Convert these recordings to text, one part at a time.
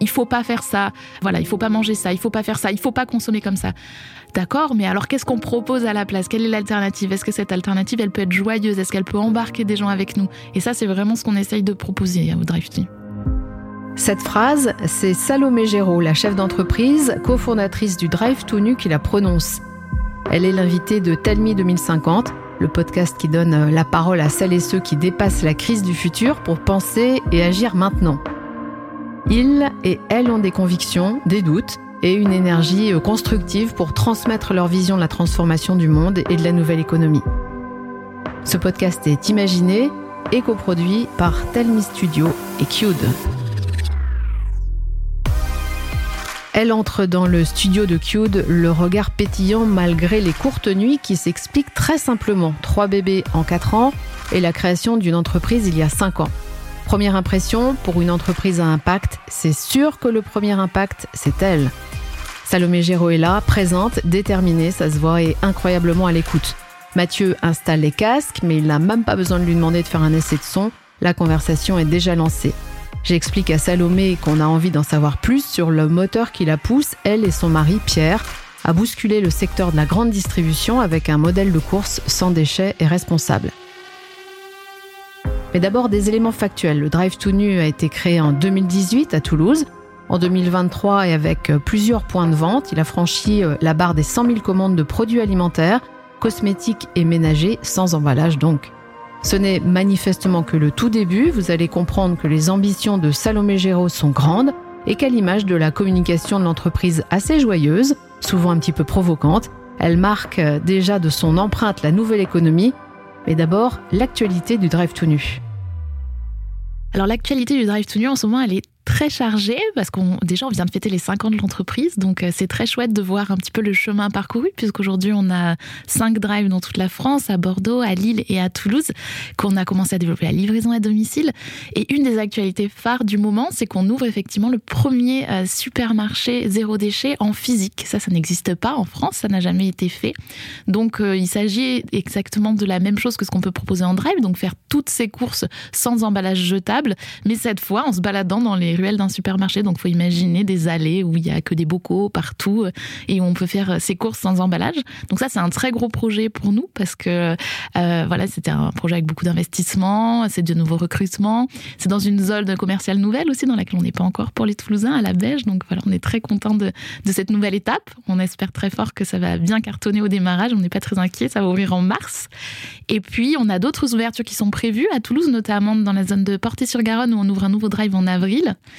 il faut pas faire ça, voilà, il faut pas manger ça, il faut pas faire ça, il faut pas consommer comme ça. D'accord, mais alors qu'est-ce qu'on propose à la place? Quelle est l'alternative? Est-ce que cette alternative, elle peut être joyeuse? Est-ce qu'elle peut embarquer des gens avec nous? Et ça, c'est vraiment ce qu'on essaye de proposer au Drive cette phrase, c'est Salomé Géraud, la chef d'entreprise, cofondatrice du Drive To Nu, qui la prononce. Elle est l'invitée de Telmi 2050, le podcast qui donne la parole à celles et ceux qui dépassent la crise du futur pour penser et agir maintenant. Ils et elles ont des convictions, des doutes et une énergie constructive pour transmettre leur vision de la transformation du monde et de la nouvelle économie. Ce podcast est imaginé et coproduit par Telmi Studio et Qd. Elle entre dans le studio de Qd, le regard pétillant malgré les courtes nuits qui s'expliquent très simplement. Trois bébés en quatre ans et la création d'une entreprise il y a cinq ans. Première impression, pour une entreprise à impact, c'est sûr que le premier impact, c'est elle. Salomé Géraud est là, présente, déterminée, ça se voit et incroyablement à l'écoute. Mathieu installe les casques, mais il n'a même pas besoin de lui demander de faire un essai de son. La conversation est déjà lancée. J'explique à Salomé qu'on a envie d'en savoir plus sur le moteur qui la pousse, elle et son mari Pierre, à bousculer le secteur de la grande distribution avec un modèle de course sans déchets et responsable. Mais d'abord des éléments factuels. Le Drive to Nu a été créé en 2018 à Toulouse. En 2023 et avec plusieurs points de vente, il a franchi euh, la barre des 100 000 commandes de produits alimentaires, cosmétiques et ménagers sans emballage donc. Ce n'est manifestement que le tout début, vous allez comprendre que les ambitions de Salomé Géraud sont grandes et qu'à l'image de la communication de l'entreprise assez joyeuse, souvent un petit peu provocante, elle marque déjà de son empreinte la nouvelle économie, mais d'abord l'actualité du Drive to Nu. Alors l'actualité du Drive to Nu en ce moment, elle est très chargé parce qu'on déjà on vient de fêter les 5 ans de l'entreprise, donc euh, c'est très chouette de voir un petit peu le chemin parcouru puisqu'aujourd'hui on a 5 drives dans toute la France, à Bordeaux, à Lille et à Toulouse, qu'on a commencé à développer la livraison à domicile. Et une des actualités phares du moment, c'est qu'on ouvre effectivement le premier euh, supermarché zéro déchet en physique. Ça, ça n'existe pas en France, ça n'a jamais été fait. Donc euh, il s'agit exactement de la même chose que ce qu'on peut proposer en drive, donc faire toutes ces courses sans emballage jetable, mais cette fois en se baladant dans les d'un supermarché. Donc, faut imaginer des allées où il y a que des bocaux partout et où on peut faire ses courses sans emballage. Donc ça, c'est un très gros projet pour nous parce que euh, voilà, c'était un projet avec beaucoup d'investissements, c'est de nouveaux recrutements. C'est dans une zone commerciale nouvelle aussi dans laquelle on n'est pas encore pour les Toulousains à la Beige. Donc voilà, on est très content de, de cette nouvelle étape. On espère très fort que ça va bien cartonner au démarrage. On n'est pas très inquiet. Ça va ouvrir en mars. Et puis, on a d'autres ouvertures qui sont prévues à Toulouse, notamment dans la zone de Portée-sur-Garonne où on ouvre un nouveau drive en avril.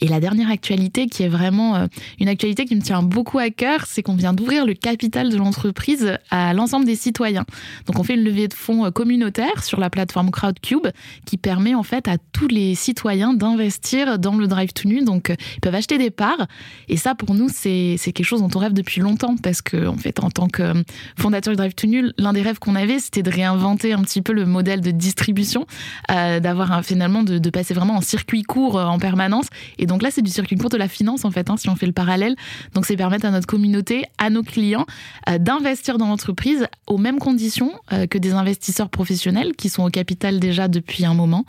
Et la dernière actualité, qui est vraiment euh, une actualité qui me tient beaucoup à cœur, c'est qu'on vient d'ouvrir le capital de l'entreprise à l'ensemble des citoyens. Donc on fait une levée de fonds euh, communautaire sur la plateforme Crowdcube qui permet en fait à tous les citoyens d'investir dans le Drive to Nu. Donc euh, ils peuvent acheter des parts. Et ça, pour nous, c'est quelque chose dont on rêve depuis longtemps parce que en fait, en tant que fondateur du Drive to Nu, l'un des rêves qu'on avait, c'était de réinventer un petit peu le modèle de distribution, d'avoir finalement de, de passer vraiment en circuit court en permanence et donc là, c'est du circuit court de la finance, en fait, hein, si on fait le parallèle. Donc, c'est permettre à notre communauté, à nos clients, euh, d'investir dans l'entreprise aux mêmes conditions euh, que des investisseurs professionnels qui sont au capital déjà depuis un moment.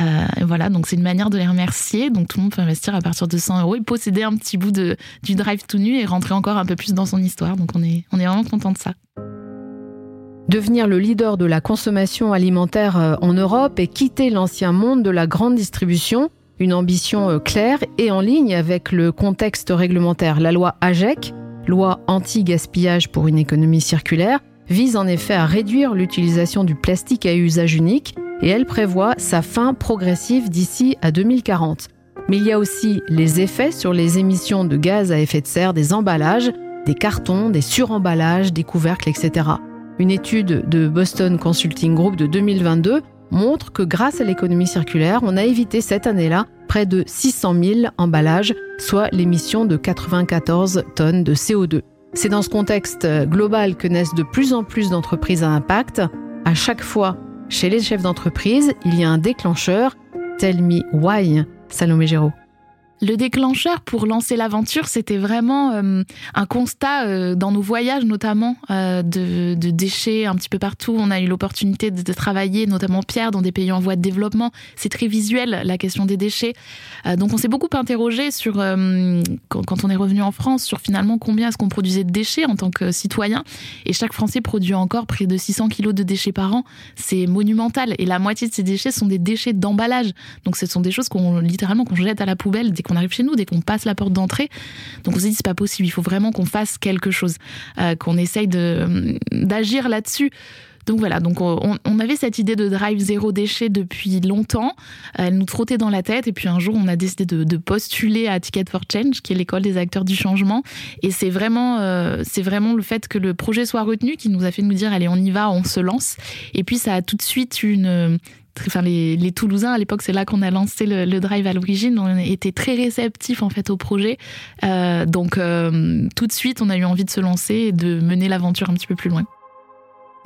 Euh, voilà, donc c'est une manière de les remercier. Donc, tout le monde peut investir à partir de 100 euros et posséder un petit bout de, du drive tout nu et rentrer encore un peu plus dans son histoire. Donc, on est, on est vraiment content de ça. Devenir le leader de la consommation alimentaire en Europe et quitter l'ancien monde de la grande distribution, une ambition euh, claire et en ligne avec le contexte réglementaire. La loi AGEC, loi anti-gaspillage pour une économie circulaire, vise en effet à réduire l'utilisation du plastique à usage unique et elle prévoit sa fin progressive d'ici à 2040. Mais il y a aussi les effets sur les émissions de gaz à effet de serre des emballages, des cartons, des suremballages, des couvercles, etc. Une étude de Boston Consulting Group de 2022 montre que grâce à l'économie circulaire, on a évité cette année-là près de 600 000 emballages, soit l'émission de 94 tonnes de CO2. C'est dans ce contexte global que naissent de plus en plus d'entreprises à impact. À chaque fois, chez les chefs d'entreprise, il y a un déclencheur. Tell me why, Salomé Géraud. Le déclencheur pour lancer l'aventure, c'était vraiment euh, un constat euh, dans nos voyages, notamment euh, de, déchets un petit peu partout. On a eu l'opportunité de, travailler, notamment Pierre, dans des pays en voie de développement. C'est très visuel la question des déchets. donc on s'est beaucoup interrogé sur quand, on est revenu en France sur finalement combien est-ce qu'on produisait de déchets en tant que citoyen. Et chaque Français produit encore près de 600 kilos de déchets par an. C'est monumental. Et la moitié de ces déchets sont des déchets d'emballage. Donc ce sont des choses qu'on littéralement qu'on jette à la poubelle qu'on arrive chez nous, dès qu'on passe la porte d'entrée. Donc on s'est dit, c'est pas possible, il faut vraiment qu'on fasse quelque chose, euh, qu'on essaye d'agir là-dessus. Donc voilà, donc on, avait cette idée de drive zéro déchet depuis longtemps. Elle nous trottait dans la tête et puis un jour on a décidé de, postuler à Ticket for Change, qui est l'école des acteurs du changement. Et c'est vraiment, euh, c'est vraiment le fait que le projet soit retenu qui nous a fait nous dire allez on y va, on se lance. Et puis ça a tout de suite une enfin les, les, Toulousains à l'époque, c'est là qu'on a lancé le, drive à l'origine. On était très réceptifs en fait au projet, euh, donc euh, tout de suite on a eu envie de se lancer et de mener l'aventure un petit peu plus loin.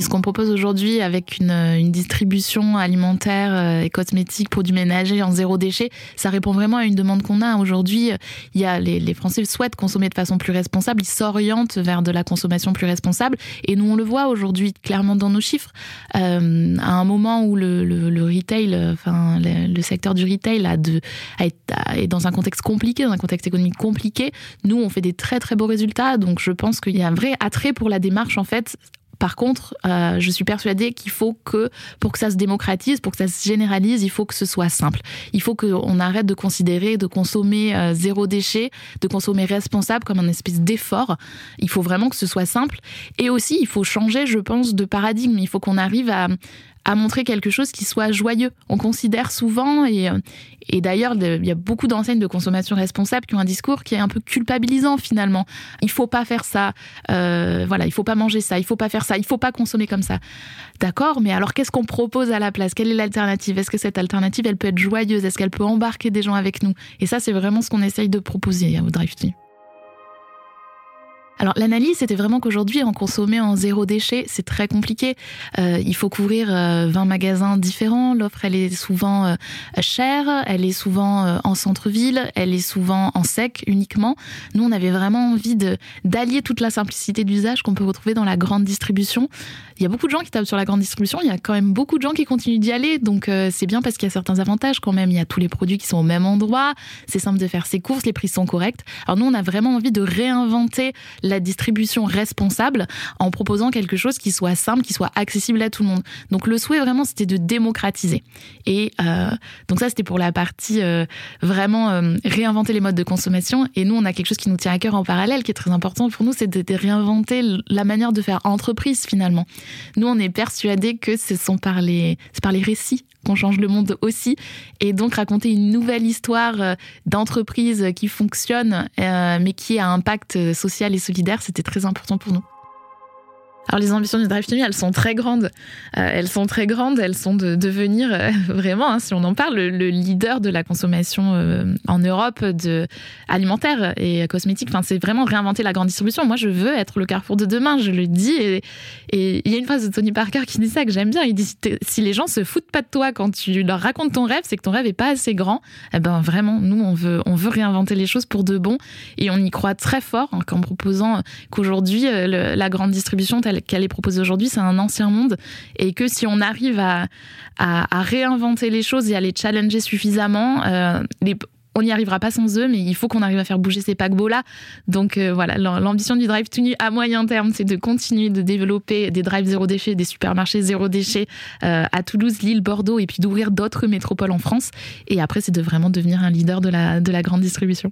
Ce qu'on propose aujourd'hui avec une, distribution alimentaire euh, et cosmétique, produits ménagers en zéro déchet, ça répond vraiment à une demande qu'on a. Aujourd'hui, il y a les, Français souhaitent consommer de façon plus responsable, ils s'orientent vers de la consommation plus responsable. Et nous, on le voit aujourd'hui clairement dans nos chiffres. Euh, à un moment où le, retail, enfin le, secteur du retail est dans un contexte compliqué, dans un contexte économique compliqué, nous, on fait des très très beaux résultats. Donc, je pense qu'il y a un vrai attrait pour la démarche en fait par contre, euh, je suis persuadée qu'il faut que, pour que ça se démocratise, pour que ça se généralise, il faut que ce soit simple. Il faut qu'on arrête de considérer, de consommer euh, zéro déchet, de consommer responsable comme un espèce d'effort. Il faut vraiment que ce soit simple. Et aussi, il faut changer, je pense, de paradigme. Il faut qu'on arrive à, à montrer quelque chose qui soit joyeux. On considère souvent, et, euh, et d'ailleurs, il y a beaucoup d'enseignes de consommation responsable qui ont un discours qui est un peu culpabilisant finalement. Il faut pas faire ça, euh, voilà, il faut pas manger ça, il faut pas faire ça, il faut pas consommer comme ça. D'accord, mais alors qu'est-ce qu'on propose à la place? Quelle est l'alternative? Est-ce que cette alternative, elle peut être joyeuse? Est-ce qu'elle peut embarquer des gens avec nous? Et ça, c'est vraiment ce qu'on essaye de proposer au Drive alors l'analyse, c'était vraiment qu'aujourd'hui, en consommer en zéro déchet, c'est très compliqué. Euh, il faut couvrir 20 euh, magasins différents. L'offre, elle est souvent euh, chère, elle est souvent en centre-ville, elle est souvent en sec uniquement. Nous, on avait vraiment envie d'allier toute la simplicité d'usage qu'on peut retrouver dans la grande distribution. Il y a beaucoup de gens qui tapent sur la grande distribution, il y a quand même beaucoup de gens qui continuent d'y aller, donc c'est bien parce qu'il y a certains avantages quand même. Il y a tous les produits qui sont au même endroit, c'est simple de faire ses courses, les prix sont corrects. Alors nous, on a vraiment envie de réinventer distribution responsable en proposant quelque chose qui soit simple, qui soit accessible à tout le monde. Donc le souhait vraiment c'était de démocratiser. Et euh, donc ça c'était pour la partie euh, vraiment euh, réinventer les modes de consommation. Et nous on a quelque chose qui nous tient à cœur en parallèle, qui est très important pour nous, c'est de, réinventer la manière de faire entreprise finalement. Nous on est persuadés que ce sont par les, c'est par les récits qu'on change le monde aussi. Et donc raconter une nouvelle histoire euh, d'entreprise qui fonctionne, euh, mais qui a un impact social et solidaire, c'était très important pour nous. Alors les ambitions du Drive elles sont très grandes. Euh, elles sont très grandes, elles sont de devenir euh, vraiment, hein, si on en parle, le, leader de la consommation euh, en Europe de alimentaire et cosmétique. Enfin, c'est vraiment réinventer la grande distribution. Moi, je veux être le carrefour de demain, je le dis. Et il y a une phrase de Tony Parker qui dit ça que j'aime bien. Il dit si les gens se foutent pas de toi quand tu leur racontes ton rêve, c'est que ton rêve est pas assez grand. Eh ben vraiment, nous on veut on veut réinventer les choses pour de bon et on y croit très fort en proposant qu'aujourd'hui la grande distribution qu'elle est proposée aujourd'hui, c'est un ancien monde et que si on arrive à, réinventer les choses et à les challenger suffisamment, euh, on n'y arrivera pas sans eux, mais il faut qu'on arrive à faire bouger ces paquebots-là. Donc euh, voilà, l'ambition du Drive to à moyen terme, c'est de continuer de développer des drives zéro déchet, des supermarchés zéro déchet euh, à Toulouse, Lille, Bordeaux, et puis d'ouvrir d'autres métropoles en France. Et après, c'est de vraiment devenir un leader de la grande distribution.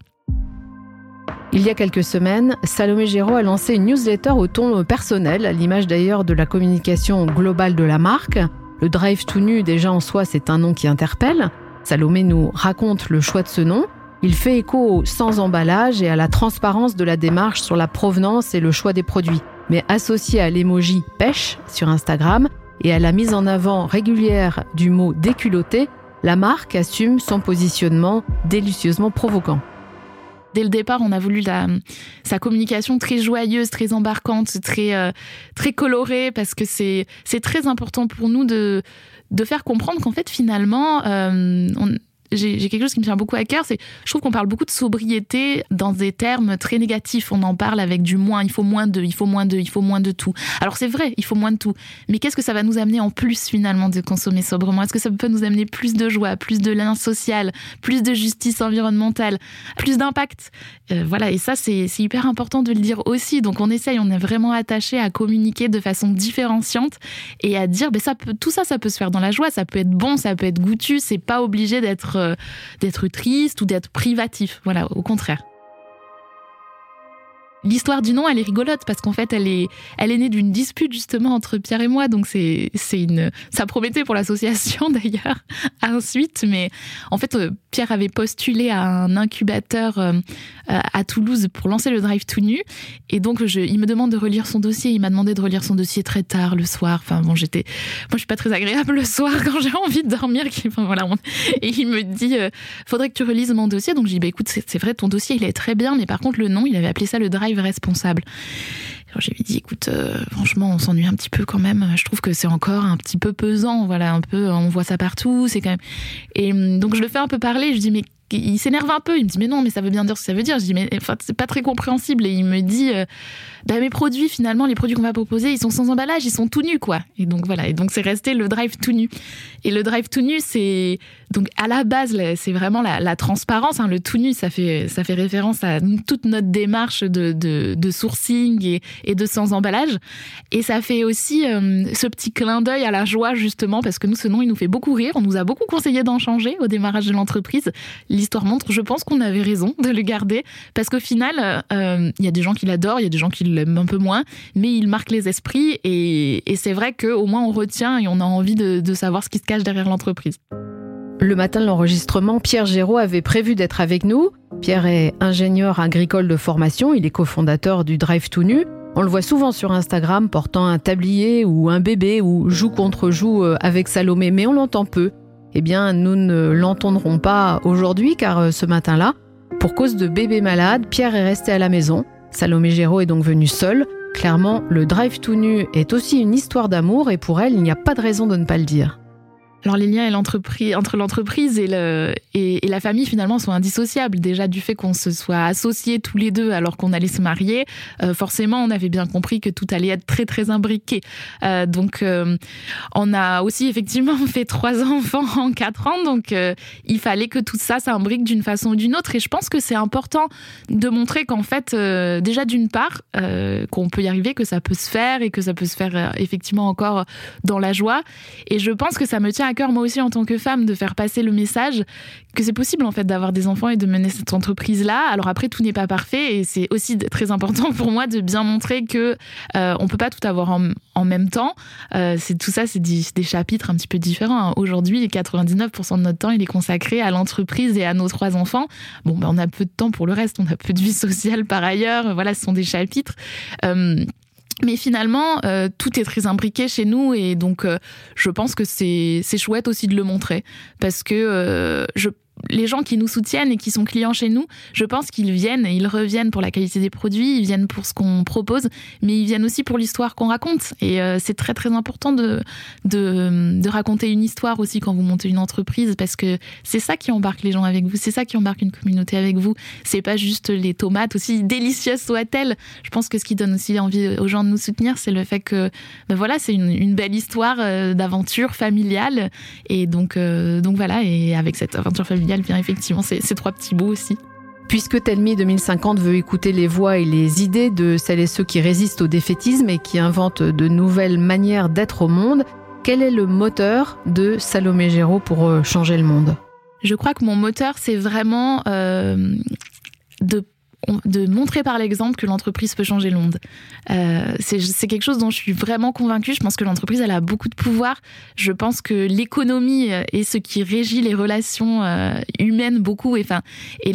Il y a quelques semaines, Salomé Géraud a lancé une newsletter au ton personnel, à l'image d'ailleurs de la communication globale de la marque. Le Drive tout nu, déjà en soi, c'est un nom qui interpelle. Salomé nous raconte le choix de ce nom. Il fait écho sans emballage et à la transparence de la démarche sur la provenance et le choix des produits. Mais associé à l'emoji pêche sur Instagram et à la mise en avant régulière du mot déculotté, la marque assume son positionnement délicieusement provoquant. Dès le départ, on a voulu sa communication très joyeuse, très embarquante, très, euh, très colorée, parce que c'est très important pour nous de, de faire comprendre qu'en fait, finalement, euh, j'ai quelque chose qui me tient beaucoup à cœur, c'est je trouve qu'on parle beaucoup de sobriété dans des termes très négatifs. On en parle avec du moins, il faut moins de, il faut moins de, il faut moins de tout. Alors c'est vrai, il faut moins de tout. Mais qu'est-ce que ça va nous amener en plus finalement de consommer sobrement? Est-ce que ça peut nous amener plus de joie, plus de lien social, plus de justice environnementale, plus d'impact? Euh, Voilà, et ça c'est hyper important de le dire aussi. Donc on essaye, on est vraiment attaché à communiquer de façon différenciante et à dire, ben ça peut, tout ça, ça peut se faire dans la joie, ça peut être bon, ça peut être goûtu, c'est pas obligé d'être d'être triste ou d'être privatif. Voilà, au contraire. L'histoire du nom, elle est rigolote parce qu'en fait, elle est, elle est née d'une dispute justement entre Pierre et moi. Donc c'est, c'est une, ça promettait pour l'association d'ailleurs ensuite. Mais en fait, euh, Pierre avait postulé à un incubateur euh, à Toulouse pour lancer le Drive tout nu. Et donc, je, il me demande de relire son dossier. Il m'a demandé de relire son dossier très tard le soir. Enfin bon, j'étais, moi, je suis pas très agréable le soir quand j'ai envie de dormir. Enfin voilà. Et il me dit, euh, faudrait que tu relises mon dossier. Donc je dis, bah écoute, c'est, c'est vrai, ton dossier, il est très bien, mais par contre, le nom, il avait appelé ça le Drive responsable. Alors j'ai dit, écoute, euh, franchement, on s'ennuie un petit peu quand même. Je trouve que c'est encore un petit peu pesant. Voilà, un peu, on voit ça partout. C'est quand même. Et hum, donc je le fais un peu parler. Je dis, mais il s'énerve un peu. Il me dit, mais non, mais ça veut bien dire ce que ça veut dire. Je dis, mais enfin, c'est pas très compréhensible. Et il me dit, euh, bah, mes produits, finalement, les produits qu'on va proposer, ils sont sans emballage, ils sont tout nus, quoi. Et donc voilà. Et donc c'est resté le drive tout nu. Et le drive tout nu, c'est donc à la base, c'est vraiment la, transparence. Hein. Le tout nu, ça fait ça fait référence à toute notre démarche de, sourcing et, de sans emballage. Et ça fait aussi euh, ce petit clin d'œil à la joie justement parce que nous, ce nom, il nous fait beaucoup rire. On nous a beaucoup conseillé d'en changer au démarrage de l'entreprise. L'histoire montre, je pense qu'on avait raison de le garder parce qu'au final, euh, il y a des gens qui l'adorent, il y a des gens qui l'aiment un peu moins, mais il marque les esprits et, c'est vrai qu'au moins on retient et on a envie de savoir ce qui se cache derrière l'entreprise. Le matin de l'enregistrement, Pierre Géraud avait prévu d'être avec nous. Pierre est ingénieur agricole de formation, il est cofondateur du Drive Tout Nu. On le voit souvent sur Instagram portant un tablier ou un bébé ou joue contre joue euh, avec Salomé, mais on l'entend peu. Eh bien, nous ne l'entendrons pas aujourd'hui car euh, ce matin-là, pour cause de bébé malade, Pierre est resté à la maison. Salomé Géraud est donc venue seule. Clairement, le drive tout nu est aussi une histoire d'amour et pour elle, il n'y a pas de raison de ne pas le dire. Alors les liens entre l'entreprise et, la famille finalement sont indissociables. Déjà du fait qu'on se soit associés tous les deux alors qu'on allait se marier, euh, forcément on avait bien compris que tout allait être très très imbriqué. Euh, donc euh, on a aussi effectivement fait trois enfants en quatre ans, donc il fallait que tout ça s'imbrique d'une façon ou d'une autre. Et je pense que c'est important de montrer qu'en fait déjà d'une part qu'on peut y arriver, que ça peut se faire et que ça peut se faire effectivement encore dans la joie. Et je pense que ça me tient à cœur moi aussi en tant que femme de faire passer le message que c'est possible en fait d'avoir des enfants et de mener cette entreprise là. Alors après tout n'est pas parfait et c'est aussi très important pour moi de bien montrer que euh, on peut pas tout avoir en, même temps. Euh, c'est tout ça, c'est des, chapitres un petit peu différents. Aujourd'hui, 99% de notre temps il est consacré à l'entreprise et à nos trois enfants. Bon, ben, on a peu de temps pour le reste, on a peu de vie sociale par ailleurs. Voilà, ce sont des chapitres. Euh, mais finalement, euh, tout est très imbriqué chez nous et donc euh, je pense que c'est chouette aussi de le montrer. Parce que euh, je les gens qui nous soutiennent et qui sont clients chez nous, je pense qu'ils viennent et ils reviennent pour la qualité des produits, ils viennent pour ce qu'on propose, mais ils viennent aussi pour l'histoire qu'on raconte. Et euh, c'est très très important de, de, raconter une histoire aussi quand vous montez une entreprise, parce que c'est ça qui embarque les gens avec vous, c'est ça qui embarque une communauté avec vous. C'est pas juste les tomates, aussi délicieuses soient-elles. Je pense que ce qui donne aussi envie aux gens de nous soutenir, c'est le fait que ben voilà, c'est une, une, belle histoire euh, d'aventure familiale. Et donc, euh, donc voilà, et avec cette aventure familiale, vient effectivement ces, ces trois petits bouts aussi. Puisque Telmi 2050 veut écouter les voix et les idées de celles et ceux qui résistent au défaitisme et qui inventent de nouvelles manières d'être au monde, quel est le moteur de Salomé Géraud pour euh, changer le monde? Je crois que mon moteur, c'est vraiment euh, de de montrer par l'exemple que l'entreprise peut changer le monde. Euh, c'est quelque chose dont je suis vraiment convaincue. Je pense que l'entreprise, elle a beaucoup de pouvoir. Je pense que l'économie est ce qui régit les relations euh, humaines beaucoup. Et, enfin, et,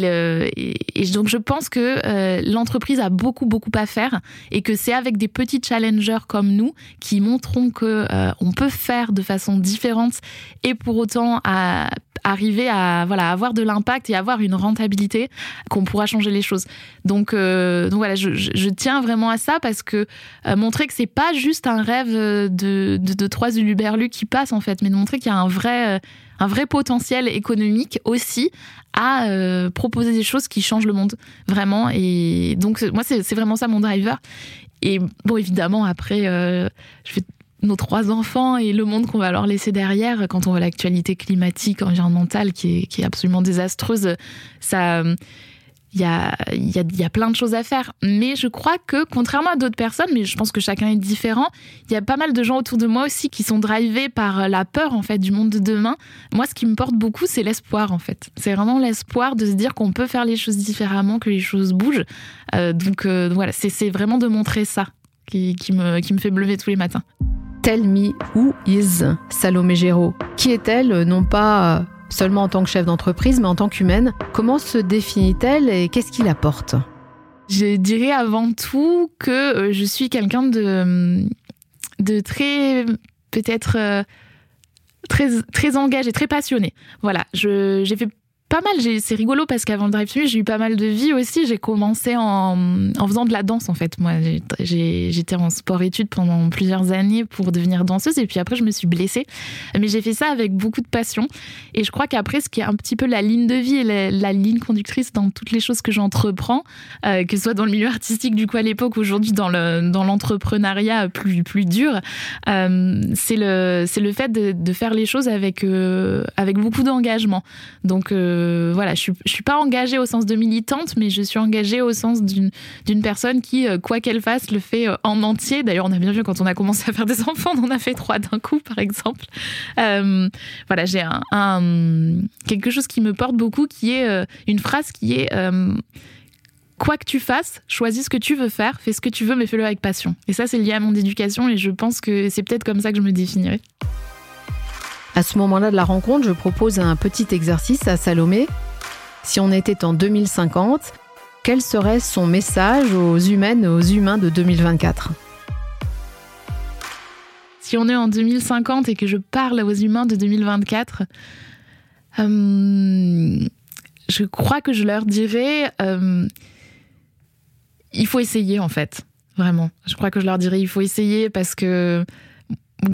donc, je pense que euh, l'entreprise a beaucoup, beaucoup à faire et que c'est avec des petits challengers comme nous qui montreront que on peut faire de façon différente et pour autant à arriver à voilà avoir de l'impact et avoir une rentabilité qu'on pourra changer les choses. Donc donc voilà, je, tiens vraiment à ça parce que montrer que c'est pas juste un rêve de, de, de trois uluberlus qui passent en fait, mais de montrer qu'il y a un vrai un vrai potentiel économique aussi à euh, proposer des choses qui changent le monde vraiment. Et donc moi c'est vraiment ça mon driver. Et bon évidemment après euh, je fais nos trois enfants et le monde qu'on va leur laisser derrière quand on voit l'actualité climatique, environnementale qui est, absolument désastreuse, ça il y a, y, a, plein de choses à faire. Mais je crois que, contrairement à d'autres personnes, mais je pense que chacun est différent, il y a pas mal de gens autour de moi aussi qui sont drivés par la peur, en fait, du monde de demain. Moi, ce qui me porte beaucoup, c'est l'espoir, en fait. C'est vraiment l'espoir de se dire qu'on peut faire les choses différemment, que les choses bougent. Euh, donc, euh, voilà, c'est vraiment de montrer ça qui, me, fait lever tous les matins. Tell me who is Salomé Géraud. Qui est-elle, non pas seulement en tant que chef d'entreprise, mais en tant qu'humaine? Comment se définit-elle et qu'est-ce qu'il apporte Je dirais avant tout que euh, je suis quelqu'un de, de très, peut-être, euh, très, très engagé, très passionné. Voilà, j'ai fait pas mal. C'est rigolo parce qu'avant le drive j'ai eu pas mal de vie aussi. J'ai commencé en, faisant de la danse en fait. Moi, j'étais en sport-études pendant plusieurs années pour devenir danseuse et puis après je me suis blessée. Mais j'ai fait ça avec beaucoup de passion et je crois qu'après ce qui est un petit peu la ligne de vie et la, ligne conductrice dans toutes les choses que j'entreprends, euh, que ce soit dans le milieu artistique du coup à l'époque, aujourd'hui dans le dans l'entrepreneuriat plus dur, euh, c'est le fait de, faire les choses avec euh, avec beaucoup d'engagement. Donc voilà, je ne suis pas engagée au sens de militante, mais je suis engagée au sens d'une personne qui, euh, quoi qu'elle fasse, le fait euh, en entier. D'ailleurs, on a bien vu quand on a commencé à faire des enfants, on en a fait trois d'un coup, par exemple. Euh, voilà, j'ai un, quelque chose qui me porte beaucoup, qui est une phrase qui est quoi que tu fasses, choisis ce que tu veux faire, fais ce que tu veux, mais fais-le avec passion. Et ça, c'est lié à mon éducation, et je pense que c'est peut-être comme ça que je me définirais. À ce moment-là de la rencontre, je propose un petit exercice à Salomé. Si on était en 2050, quel serait son message aux humaines aux humains de 2024 Si on est en 2050 et que je parle aux humains de 2024, euh, je crois que je leur dirais euh, il faut essayer en fait, vraiment. Je crois que je leur dirais il faut essayer parce que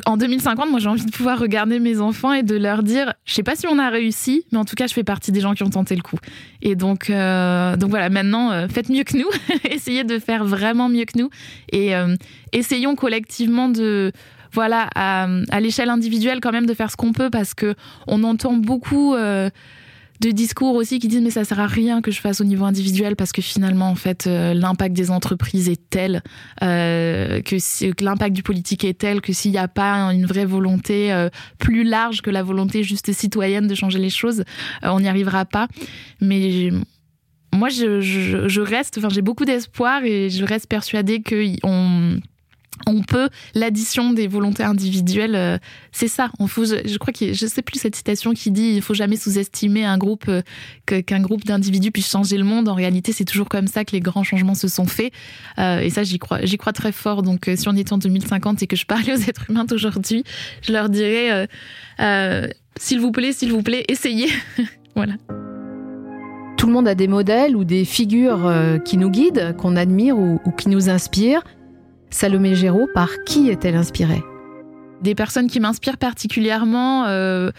en 2050, moi j'ai envie de pouvoir regarder mes enfants et de leur dire, je sais pas si on a réussi, mais en tout cas je fais partie des gens qui ont tenté le coup. Et donc, euh, voilà, maintenant euh, faites mieux que nous, essayez de faire vraiment mieux que nous et euh, essayons collectivement de voilà à, à l'échelle individuelle quand même de faire ce qu'on peut parce que on entend beaucoup de discours aussi qui disent mais ça sert à rien que je fasse au niveau individuel parce que finalement en fait euh, l'impact des entreprises est tel euh, que, l'impact du politique est tel que s'il n'y a pas une vraie volonté euh, plus large que la volonté juste citoyenne de changer les choses, on n'y arrivera pas. Mais moi je, je, je reste, enfin j'ai beaucoup d'espoir et je reste persuadée qu'on on peut l'addition des volontés individuelles euh, c'est ça. On je, crois que je sais plus cette citation qui dit il faut jamais sous-estimer un groupe euh, qu'un groupe d'individus puisse changer le monde. En réalité c'est toujours comme ça que les grands changements se sont faits. Euh, et ça j'y crois j'y crois très fort. Donc si on est en 2050 et que je parlais aux êtres humains d'aujourd'hui je leur dirais s'il vous plaît s'il vous plaît essayez. Voilà. Tout le monde a des modèles ou des figures qui nous guident, qu'on admire ou qui nous inspirent. Salomé Géraud, par qui est-elle inspirée? Des personnes qui m'inspirent particulièrement. Euh,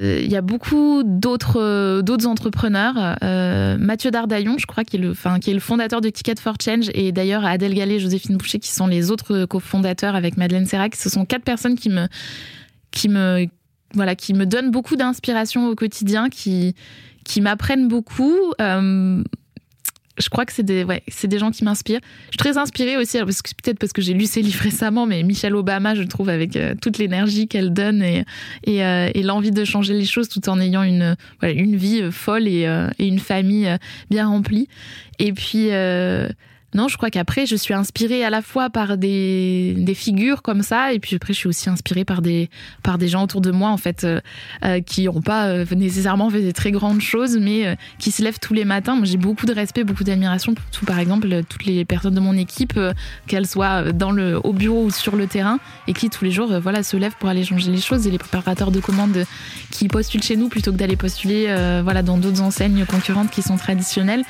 il y a beaucoup d'autres euh, d'autres entrepreneurs. Euh, Mathieu Dardaillon, je crois, qui est, le, enfin, qui est le fondateur de Ticket for Change, et d'ailleurs Adèle Gallet, Joséphine Boucher, qui sont les autres cofondateurs avec Madeleine Serrac. Ce sont quatre personnes qui me, qui me, voilà, qui me donnent beaucoup d'inspiration au quotidien, qui, qui m'apprennent beaucoup. Euh, je crois que c'est des, ouais, des gens qui m'inspirent. Je suis très inspirée aussi, peut-être parce que j'ai lu ses livres récemment, mais Michelle Obama, je trouve, avec euh, toute l'énergie qu'elle donne et, euh, et l'envie de changer les choses tout en ayant une, une vie euh, folle et, et une famille bien remplie. Et puis, non, je crois qu'après, je suis inspirée à la fois par des, figures comme ça, et puis après, je suis aussi inspirée par des, gens autour de moi, en fait, euh, euh, qui n'ont pas euh, nécessairement fait des très grandes choses, mais qui se lèvent tous les matins. J'ai beaucoup de respect, beaucoup d'admiration pour tout, par exemple, toutes les personnes de mon équipe, qu'elles soient dans le, au bureau ou sur le terrain, et qui tous les jours, voilà, se lèvent pour aller changer les choses. Et les préparateurs de commandes qui postulent chez nous plutôt que d'aller postuler, voilà, dans d'autres enseignes concurrentes qui sont traditionnelles.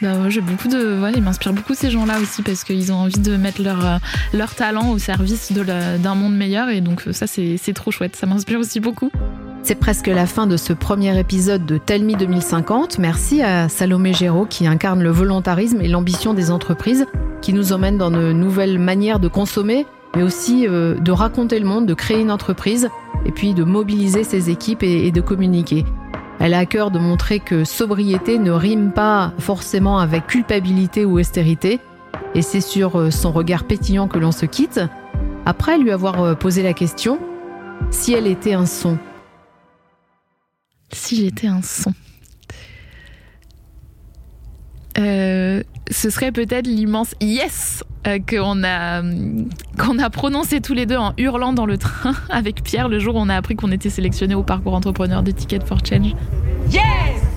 Bah j'ai beaucoup de, ouais, ils m'inspirent beaucoup ces gens-là aussi parce qu'ils ont envie de mettre leur, euh, leur talent au service d'un monde meilleur et donc ça c'est trop chouette, ça m'inspire aussi beaucoup. C'est presque la fin de ce premier épisode de Telmi 2050. Merci à Salomé Géraud qui incarne le volontarisme et l'ambition des entreprises, qui nous emmène dans de nouvelles manières de consommer, mais aussi euh, de raconter le monde, de créer une entreprise et puis de mobiliser ses équipes et de communiquer. Elle a à cœur de montrer que sobriété ne rime pas forcément avec culpabilité ou austérité. Et c'est sur euh, son regard pétillant que l'on se quitte. Après lui avoir euh, posé la question, si elle était un son. Si j'étais un son. Euh, ce serait peut-être l'immense yes euh, qu'on a, qu'on a prononcé tous les deux en hurlant dans le train avec Pierre le jour où on a appris qu'on était sélectionné au parcours entrepreneur de Ticket for Change. Yes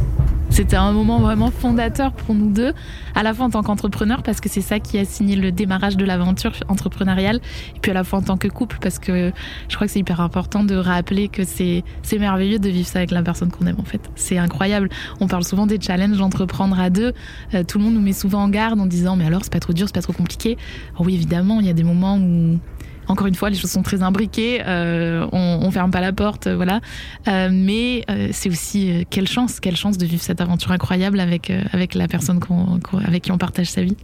c'était un moment vraiment fondateur pour nous deux, à la fois en tant qu'entrepreneur, parce que c'est ça qui a signé le démarrage de l'aventure entrepreneuriale, et puis à la fois en tant que couple, parce que je crois que c'est hyper important de rappeler que c'est merveilleux de vivre ça avec la personne qu'on aime en fait. C'est incroyable. On parle souvent des challenges d'entreprendre à deux. Euh, tout le monde nous met souvent en garde en disant mais alors c'est pas trop dur, c'est pas trop compliqué. oui évidemment, il y a des moments où encore une fois, les choses sont très imbriquées, euh, on, ferme pas la porte, euh, voilà. Euh, mais c'est aussi quelle chance, quelle chance de vivre cette aventure incroyable avec la personne avec qui on partage sa vie.